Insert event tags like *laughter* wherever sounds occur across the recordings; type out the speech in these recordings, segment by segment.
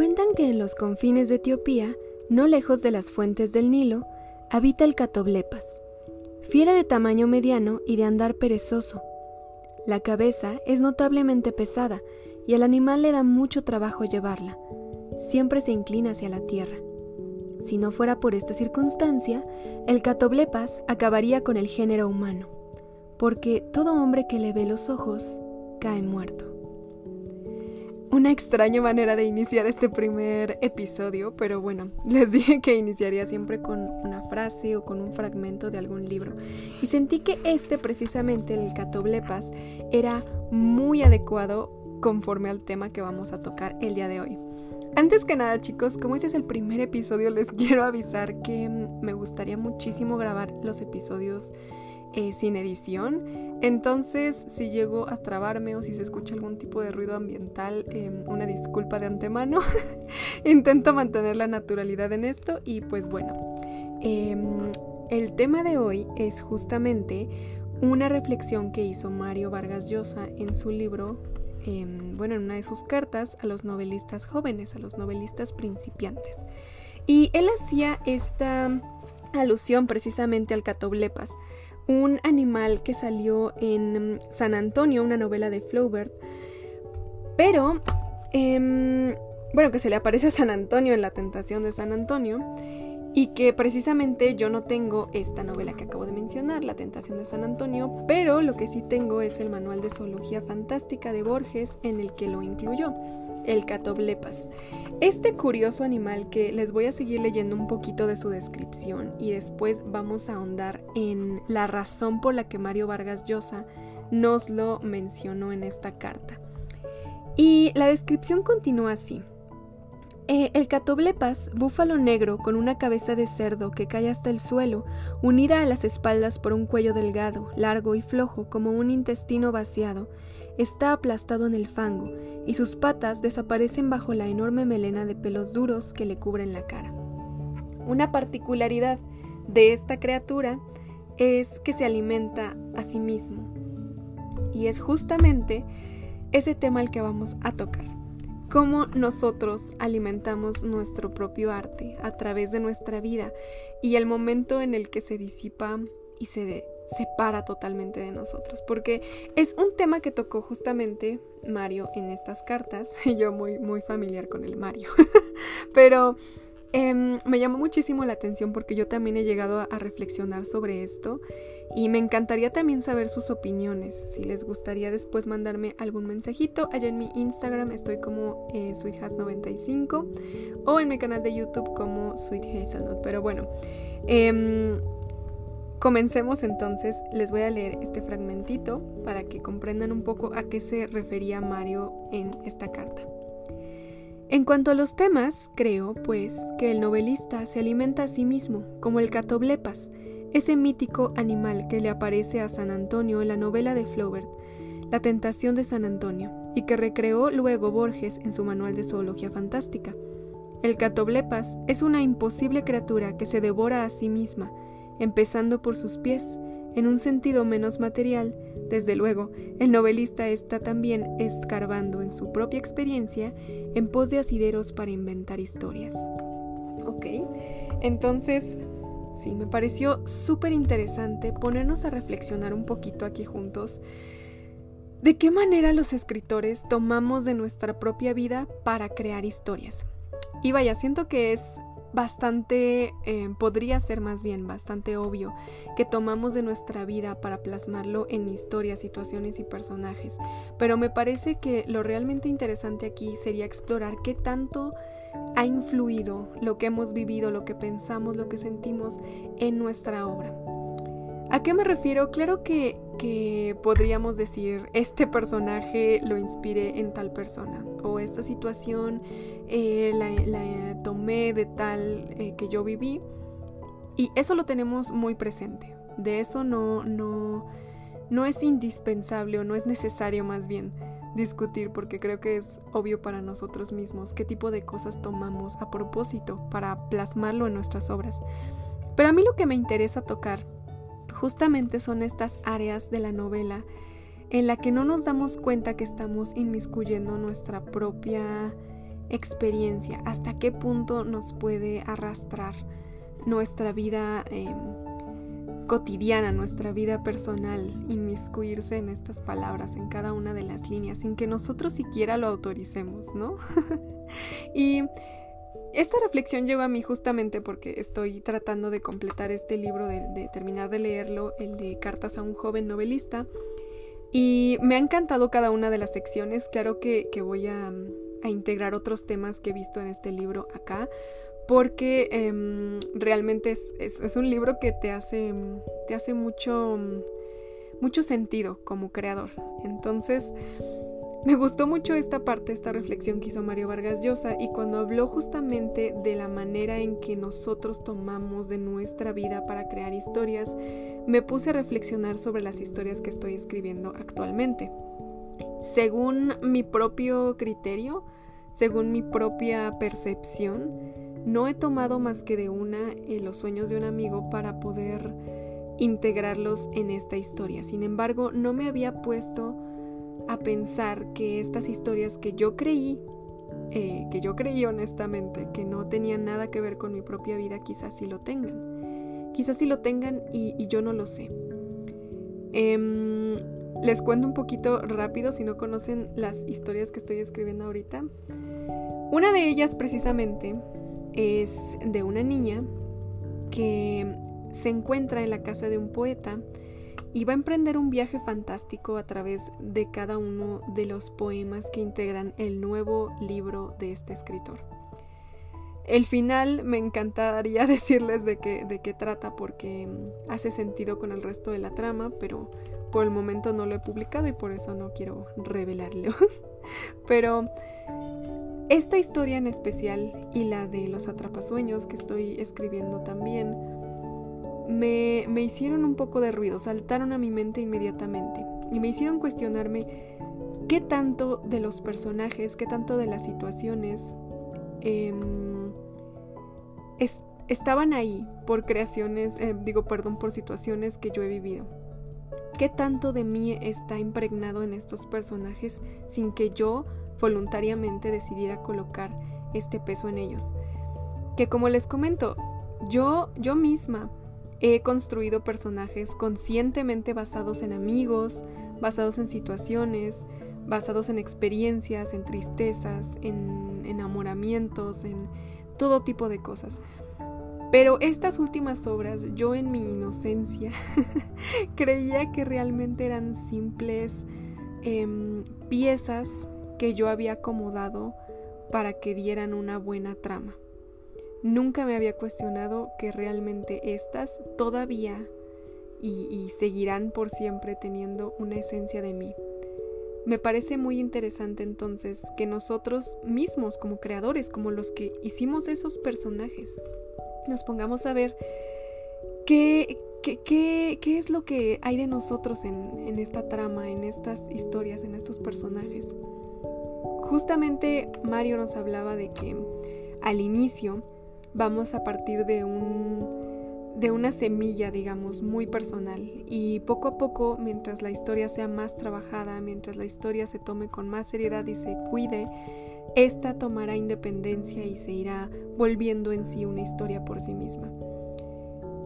Cuentan que en los confines de Etiopía, no lejos de las fuentes del Nilo, habita el catoblepas, fiera de tamaño mediano y de andar perezoso. La cabeza es notablemente pesada y al animal le da mucho trabajo llevarla. Siempre se inclina hacia la tierra. Si no fuera por esta circunstancia, el catoblepas acabaría con el género humano, porque todo hombre que le ve los ojos cae muerto. Una extraña manera de iniciar este primer episodio, pero bueno, *laughs* les dije que iniciaría siempre con una frase o con un fragmento de algún libro. Y sentí que este precisamente, el catoblepas, era muy adecuado conforme al tema que vamos a tocar el día de hoy. Antes que nada chicos, como este es el primer episodio, les *laughs* quiero avisar que me gustaría muchísimo grabar los episodios eh, sin edición. Entonces, si llego a trabarme o si se escucha algún tipo de ruido ambiental, em, una disculpa de antemano. *laughs* Intento mantener la naturalidad en esto y pues bueno, em, el tema de hoy es justamente una reflexión que hizo Mario Vargas Llosa en su libro, em, bueno, en una de sus cartas a los novelistas jóvenes, a los novelistas principiantes. Y él hacía esta alusión precisamente al catoblepas un animal que salió en San Antonio, una novela de Flaubert, pero, em, bueno, que se le aparece a San Antonio en La Tentación de San Antonio, y que precisamente yo no tengo esta novela que acabo de mencionar, La Tentación de San Antonio, pero lo que sí tengo es el Manual de Zoología Fantástica de Borges en el que lo incluyó el catoblepas. Este curioso animal que les voy a seguir leyendo un poquito de su descripción y después vamos a ahondar en la razón por la que Mario Vargas Llosa nos lo mencionó en esta carta. Y la descripción continúa así. Eh, el catoblepas, búfalo negro con una cabeza de cerdo que cae hasta el suelo, unida a las espaldas por un cuello delgado, largo y flojo como un intestino vaciado, está aplastado en el fango y sus patas desaparecen bajo la enorme melena de pelos duros que le cubren la cara. Una particularidad de esta criatura es que se alimenta a sí mismo. Y es justamente ese tema el que vamos a tocar. Cómo nosotros alimentamos nuestro propio arte a través de nuestra vida y el momento en el que se disipa y se separa totalmente de nosotros, porque es un tema que tocó justamente Mario en estas cartas, *laughs* yo muy, muy familiar con el Mario, *laughs* pero em, me llamó muchísimo la atención porque yo también he llegado a, reflexionar sobre esto y me encantaría también saber sus opiniones, si les gustaría después mandarme algún mensajito, allá en mi Instagram estoy como eh, SweetHas95 o en mi canal de YouTube como Sweet Hazelnut, pero bueno. Eh, Comencemos entonces, les voy a leer este fragmentito para que comprendan un poco a qué se refería Mario en esta carta. En cuanto a los temas, creo, pues, que el novelista se alimenta a sí mismo, como el catoblepas, ese mítico animal que le aparece a San Antonio en la novela de Flaubert, La tentación de San Antonio, y que recreó luego Borges en su manual de zoología fantástica. El catoblepas es una imposible criatura que se devora a sí misma, empezando por sus pies, en un sentido menos material, desde luego, el novelista está también escarbando en su propia experiencia en pos de asideros para inventar historias. Ok, entonces, sí, me pareció súper interesante ponernos a reflexionar un poquito aquí juntos de qué manera los escritores tomamos de nuestra propia vida para crear historias. Y vaya, siento que es bastante, eh, podría ser más bien bastante obvio que tomamos de nuestra vida para plasmarlo en historias, situaciones y personajes, pero me parece que lo realmente interesante aquí sería explorar qué tanto ha influido lo que hemos vivido, lo que pensamos, lo que sentimos en nuestra obra. ¿A qué me refiero? Claro que, que podríamos decir, este personaje lo inspiré en tal persona o esta situación eh, la, tomé de tal eh, que yo viví y eso lo tenemos muy presente. De eso no, no, no es indispensable o no es necesario más bien discutir porque creo que es obvio para nosotros mismos qué tipo de cosas tomamos a propósito para plasmarlo en nuestras obras. Pero a mí lo que me interesa tocar justamente son estas áreas de la novela en la que no nos damos cuenta que estamos inmiscuyendo nuestra propia experiencia, hasta qué punto nos puede arrastrar nuestra vida em, cotidiana, nuestra vida personal, inmiscuirse en estas palabras, en cada una de las líneas, sin que nosotros siquiera lo autoricemos, ¿no? *laughs* y esta reflexión llegó a mí justamente porque estoy tratando de completar este libro, de, terminar de leerlo, el de Cartas a un joven novelista. Y me ha encantado cada una de las secciones. Claro que, voy a, integrar otros temas que he visto en este libro acá, porque em, realmente es, un libro que te hace, te hace mucho, mucho sentido como creador. Entonces, me gustó mucho esta parte, esta reflexión que hizo Mario Vargas Llosa y cuando habló justamente de la manera en que nosotros tomamos de nuestra vida para crear historias, me puse a reflexionar sobre las historias que estoy escribiendo actualmente. Según mi propio criterio, según mi propia percepción, no he tomado más que de una eh, los sueños de un amigo para poder integrarlos en esta historia. Sin embargo, no me había puesto a pensar que estas historias que yo creí, eh, que yo creí honestamente, que no tenían nada que ver con mi propia vida, quizás sí lo tengan. Quizás sí lo tengan y, yo no lo sé. Em, les cuento un poquito rápido si no conocen las historias que estoy escribiendo ahorita. Una de ellas precisamente es de una niña que se encuentra en la casa de un poeta y va a emprender un viaje fantástico a través de cada uno de los poemas que integran el nuevo libro de este escritor. El final me encantaría *laughs* decirles de qué, de qué trata porque mm, hace sentido con el resto de la trama, pero por el momento no lo he publicado y por eso no quiero revelarlo. *laughs* pero esta historia en especial y la de los atrapasueños que estoy escribiendo también me, hicieron un poco de ruido, saltaron a mi mente inmediatamente y me hicieron cuestionarme qué tanto de los personajes, qué tanto de las situaciones em, estaban ahí por creaciones, eh, digo, perdón, por situaciones que yo he vivido. ¿Qué tanto de mí está impregnado en estos personajes sin que yo voluntariamente decidiera colocar este peso en ellos? Que como les comento, yo, yo misma He construido personajes conscientemente basados en amigos, basados en situaciones, basados en experiencias, en tristezas, en enamoramientos, en todo tipo de cosas. Pero estas últimas obras, yo en mi inocencia, *laughs* creía que realmente eran simples em, piezas que yo había acomodado para que dieran una buena trama. Nunca me había cuestionado que realmente estas todavía y, seguirán por siempre teniendo una esencia de mí. Me parece muy interesante entonces que nosotros mismos como creadores, como los que hicimos esos personajes, nos pongamos a ver qué, qué, es lo que hay de nosotros en, en esta trama, en estas historias, en estos personajes. Justamente Mario nos hablaba de que al inicio vamos a partir de un de una semilla, digamos, muy personal y poco a poco, mientras la historia sea más trabajada, mientras la historia se tome con más seriedad y se cuide, esta tomará independencia y se irá volviendo en sí una historia por sí misma.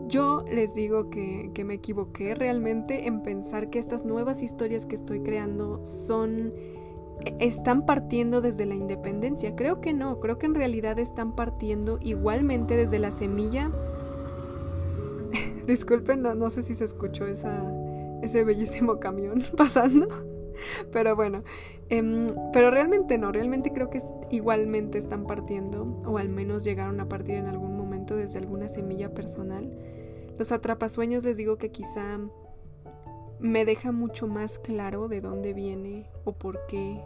Yo les digo que, que me equivoqué realmente en pensar que estas nuevas historias que estoy creando son están partiendo desde la independencia. Creo que no, creo que en realidad están partiendo igualmente desde la semilla. *laughs* Disculpen, no, sé si se escuchó ese bellísimo camión *laughs* pasando. Pero bueno, em, pero realmente no, realmente creo que igualmente están partiendo, o al menos llegaron a partir en algún momento desde alguna semilla personal. Los atrapasueños les digo que quizá me deja mucho más claro de dónde viene o por qué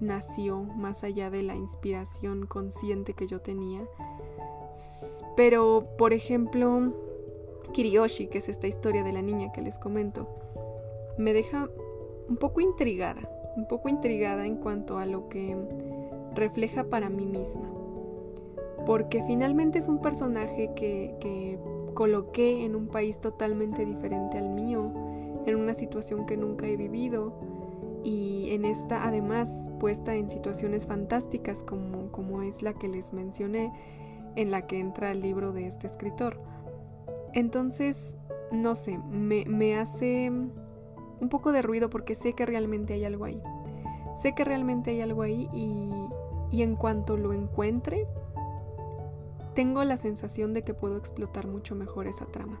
nació más allá de la inspiración consciente que yo tenía. Pero, por ejemplo, Kiriyoshi, que es esta historia de la niña que les comento, me deja un poco intrigada, un poco intrigada en cuanto a lo que refleja para mí misma. Porque finalmente es un personaje que, que coloqué en un país totalmente diferente al mío, en una situación que nunca he vivido y en esta además puesta en situaciones fantásticas como, como es la que les mencioné, en la que entra el libro de este escritor. Entonces, no sé, me, me hace un poco de ruido porque sé que realmente hay algo ahí. Sé que realmente hay algo ahí y, y en cuanto lo encuentre, tengo la sensación de que puedo explotar mucho mejor esa trama.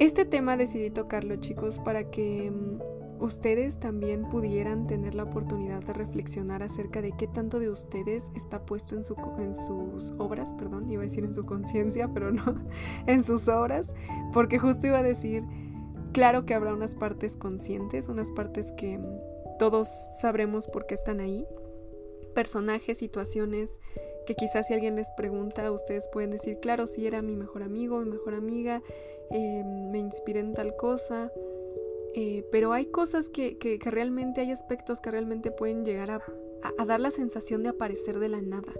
Este tema decidí tocarlo chicos para que mm, ustedes también pudieran tener la oportunidad de reflexionar acerca de qué tanto de ustedes está puesto en, su, en sus obras, perdón, iba a decir en su conciencia, pero no, *laughs* en sus obras, porque justo iba a decir, claro que habrá unas partes conscientes, unas partes que mm, todos sabremos por qué están ahí, personajes, situaciones, que quizás si alguien les pregunta, ustedes pueden decir, claro, si era mi mejor amigo, mi mejor amiga, eh, me inspiré en tal cosa, eh, pero hay cosas que, que, realmente, hay aspectos que realmente pueden llegar a, a, dar la sensación de aparecer de la nada.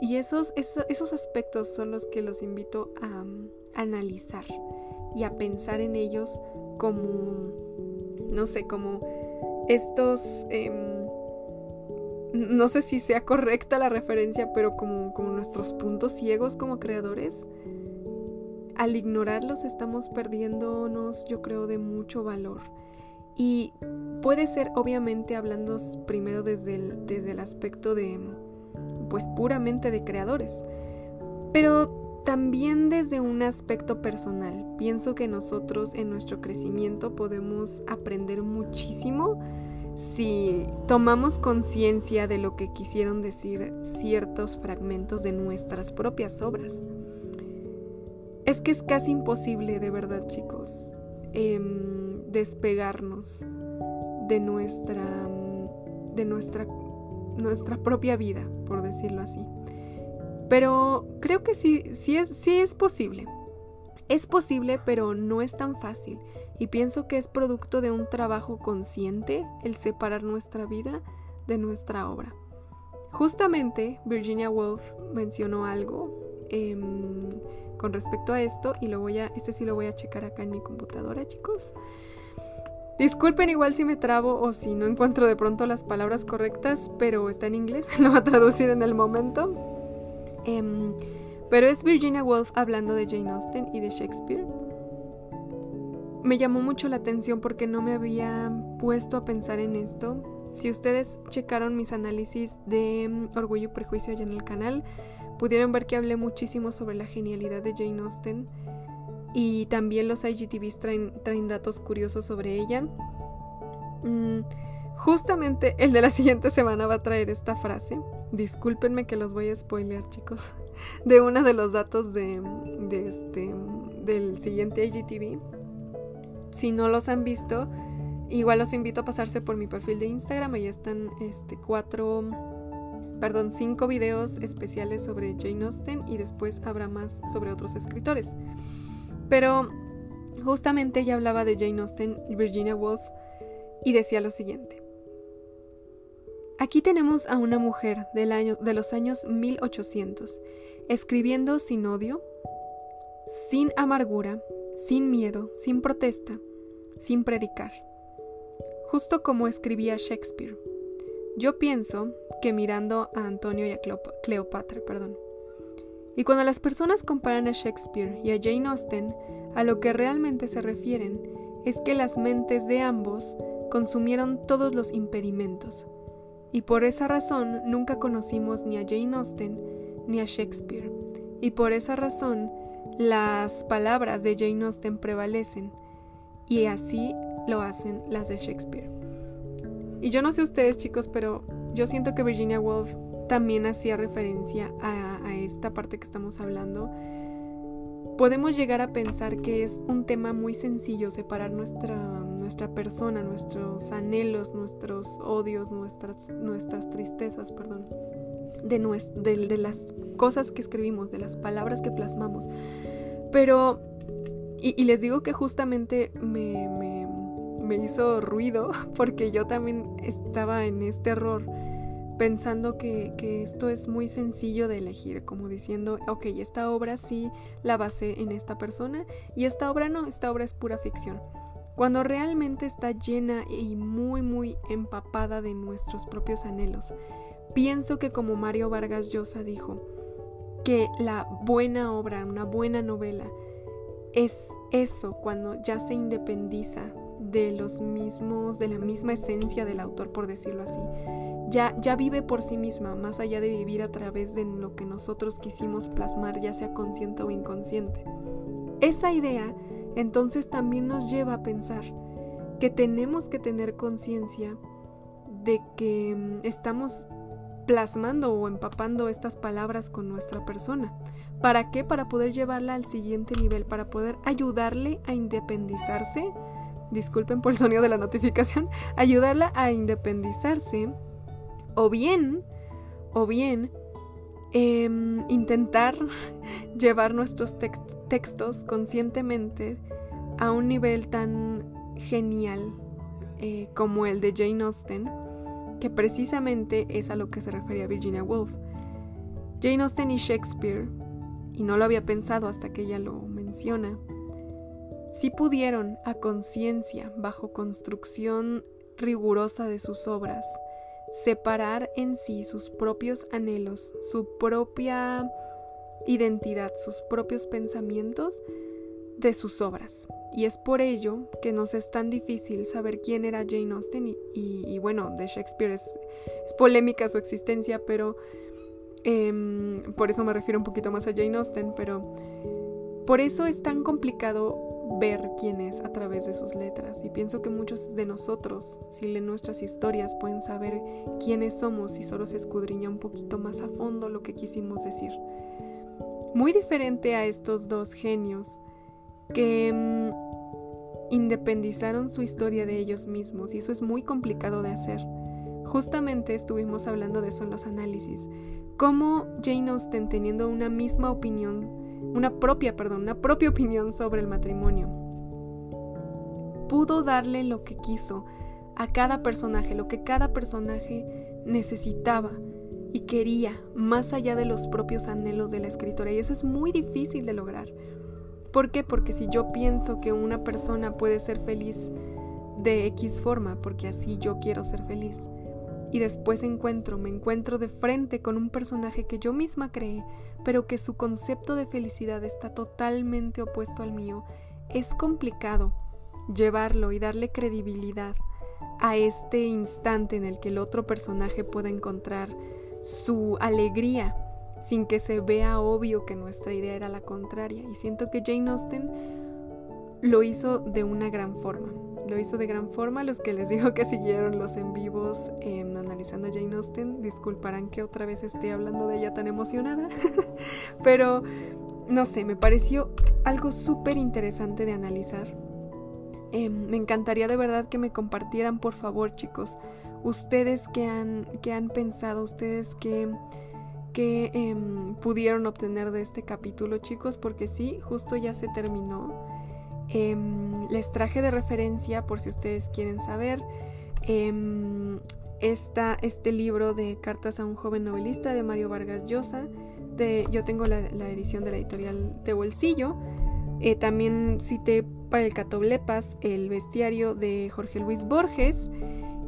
Y esos, esos, esos aspectos son los que los invito a, a analizar y a pensar en ellos como, no sé, como estos... Eh, no sé si sea correcta la referencia, pero como, como nuestros puntos ciegos como creadores, al ignorarlos estamos perdiéndonos, yo creo, de mucho valor. Y puede ser, obviamente, hablando primero desde el, desde el aspecto de, pues puramente de creadores, pero también desde un aspecto personal. Pienso que nosotros en nuestro crecimiento podemos aprender muchísimo si tomamos conciencia de lo que quisieron decir ciertos fragmentos de nuestras propias obras. Es que es casi imposible, de verdad, chicos, em, despegarnos de nuestra, de nuestra, nuestra propia vida, por decirlo así. Pero creo que sí, sí es, sí es posible. Es posible, pero no es tan fácil y pienso que es producto de un trabajo consciente el separar nuestra vida de nuestra obra. Justamente Virginia Woolf mencionó algo em, con respecto a esto y lo voy a, este sí lo voy a checar acá en mi computadora, chicos. Disculpen igual si me trabo o si no encuentro de pronto las palabras correctas, pero está en inglés, *laughs* lo voy a traducir en el momento. Em, pero es Virginia Woolf hablando de Jane Austen y de Shakespeare me llamó mucho la atención porque no me había puesto a pensar en esto. Si ustedes checaron mis análisis de mm, Orgullo y Prejuicio allá en el canal, pudieron ver que hablé muchísimo sobre la genialidad de Jane Austen y también los IGTVs traen, datos curiosos sobre ella. Mm, justamente el de la siguiente semana va a traer esta frase. Discúlpenme que los voy a spoilear, chicos. *laughs* De uno de los datos de, este, del siguiente IGTV. Si no los han visto, igual los invito a pasarse por mi perfil de Instagram. Ahí están este, cuatro, perdón, cinco videos especiales sobre Jane Austen y después habrá más sobre otros escritores. Pero justamente ella hablaba de Jane Austen Virginia Woolf y decía lo siguiente. Aquí tenemos a una mujer del año, de los años 1800, escribiendo sin odio, sin amargura, sin miedo, sin protesta, sin predicar. Justo como escribía Shakespeare. Yo pienso que mirando a Antonio y a Cleopatra, perdón. Y cuando las personas comparan a Shakespeare y a Jane Austen, a lo que realmente se refieren es que las mentes de ambos consumieron todos los impedimentos. Y por esa razón nunca conocimos ni a Jane Austen ni a Shakespeare. Y por esa razón las palabras de Jane Austen prevalecen y así lo hacen las de Shakespeare. Y yo no sé ustedes chicos, pero yo siento que Virginia Woolf también hacía referencia a, esta parte que estamos hablando. Podemos llegar a pensar que es un tema muy sencillo separar nuestra, nuestra persona, nuestros anhelos, nuestros odios, nuestras, nuestras tristezas, perdón, de, de, las cosas que escribimos, de las palabras que plasmamos. Pero, y, les digo que justamente me, me, hizo ruido *laughs* porque yo también estaba en este error pensando que, que, esto es muy sencillo de elegir, como diciendo, ok, esta obra sí la basé en esta persona y esta obra no, esta obra es pura ficción. cuando realmente está llena y muy muy empapada de nuestros propios anhelos. Pienso que como Mario Vargas Llosa dijo, que la buena obra, una buena novela, es eso cuando ya se independiza de los mismos, de la misma esencia del autor, por decirlo así. Ya, ya vive por sí misma, más allá de vivir a través de lo que nosotros quisimos plasmar, ya sea consciente o inconsciente. Esa idea entonces también nos lleva a pensar que tenemos que tener conciencia de que mm, estamos plasmando o empapando estas palabras con nuestra persona. ¿Para qué? Para poder llevarla al siguiente nivel, para poder ayudarle a independizarse. Disculpen por el sonido de la notificación. *laughs* Ayudarla a independizarse. O bien, o bien, em, intentar *laughs* llevar nuestros textos conscientemente a un nivel tan genial eh, como el de Jane Austen que precisamente es a lo que se refería Virginia Woolf. Jane Austen y Shakespeare, y no lo había pensado hasta que ella lo menciona, sí pudieron a conciencia, bajo construcción rigurosa de sus obras, separar en sí sus propios anhelos, su propia identidad, sus propios pensamientos de sus obras. Y es por ello que nos es tan difícil saber quién era Jane Austen y, bueno, de Shakespeare es, polémica su existencia, pero em, por eso me refiero un poquito más a Jane Austen, pero por eso es tan complicado ver quién es a través de sus letras y pienso que muchos de nosotros, si leen nuestras historias, pueden saber quiénes somos si solo se escudriña un poquito más a fondo lo que quisimos decir. Muy diferente a estos dos genios que mm, independizaron su historia de ellos mismos y eso es muy complicado de hacer. Justamente estuvimos hablando de eso en los análisis. Cómo Jane Austen teniendo una misma opinión, una propia, perdón, una propia opinión sobre el matrimonio, pudo darle lo que quiso a cada personaje, lo que cada personaje necesitaba y quería, más allá de los propios anhelos de la escritora. Y eso es muy difícil de lograr. ¿Por qué? Porque si yo pienso que una persona puede ser feliz de X forma, porque así yo quiero ser feliz, y después encuentro, me encuentro de frente con un personaje que yo misma creé, pero que su concepto de felicidad está totalmente opuesto al mío, es complicado llevarlo y darle credibilidad a este instante en el que el otro personaje pueda encontrar su alegría sin que se vea obvio que nuestra idea era la contraria. Y siento que Jane Austen lo hizo de una gran forma. Lo hizo de gran forma. Los que les digo que siguieron los en vivos em, analizando Jane Austen, disculparán que otra vez esté hablando de ella tan emocionada. *laughs* Pero, no sé, me pareció algo súper interesante de analizar. Em, me encantaría de verdad que me compartieran, por favor, chicos, ustedes que han, que han pensado, ustedes que que em, pudieron obtener de este capítulo, chicos, porque sí, justo ya se terminó. Em, les traje de referencia, por si ustedes quieren saber, em, este libro de Cartas a un joven novelista de Mario Vargas Llosa. De, yo tengo la, edición de la editorial de Bolsillo. Eh, también cité para el Catoblepas el bestiario de Jorge Luis Borges.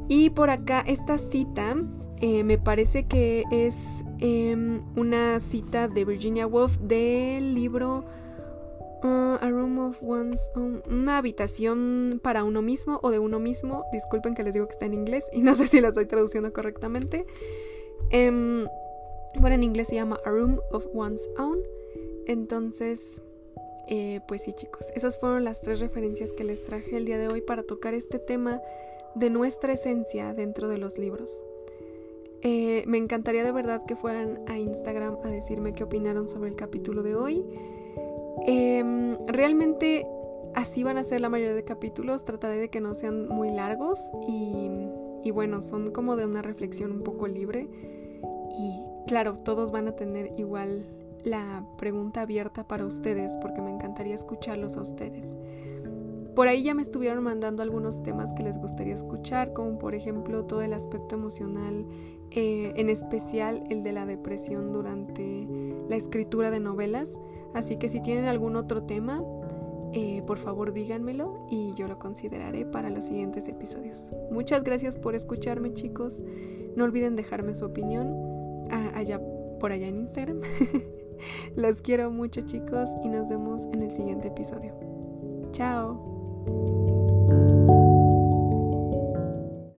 Y por acá esta cita eh, me parece que es em, una cita de Virginia Woolf del libro uh, A Room of One's Own, una habitación para uno mismo o de uno mismo. Disculpen que les digo que está en inglés y no sé si la estoy traduciendo correctamente. Em, bueno, en inglés se llama A Room of One's Own. Entonces, eh, pues sí chicos, esas fueron las tres referencias que les traje el día de hoy para tocar este tema de nuestra esencia dentro de los libros. Eh, me encantaría de verdad que fueran a Instagram a decirme qué opinaron sobre el capítulo de hoy. Em, realmente así van a ser la mayoría de capítulos. Trataré de que no sean muy largos y, y bueno, son como de una reflexión un poco libre. Y claro, todos van a tener igual la pregunta abierta para ustedes porque me encantaría escucharlos a ustedes. Por ahí ya me estuvieron mandando algunos temas que les gustaría escuchar, como por ejemplo todo el aspecto emocional eh, en especial el de la depresión durante la escritura de novelas. Así que si tienen algún otro tema, eh, por favor díganmelo y yo lo consideraré para los siguientes episodios. Muchas gracias por escucharme chicos. No olviden dejarme su opinión ah, allá por allá en Instagram. *laughs* Los quiero mucho chicos y nos vemos en el siguiente episodio. Chao.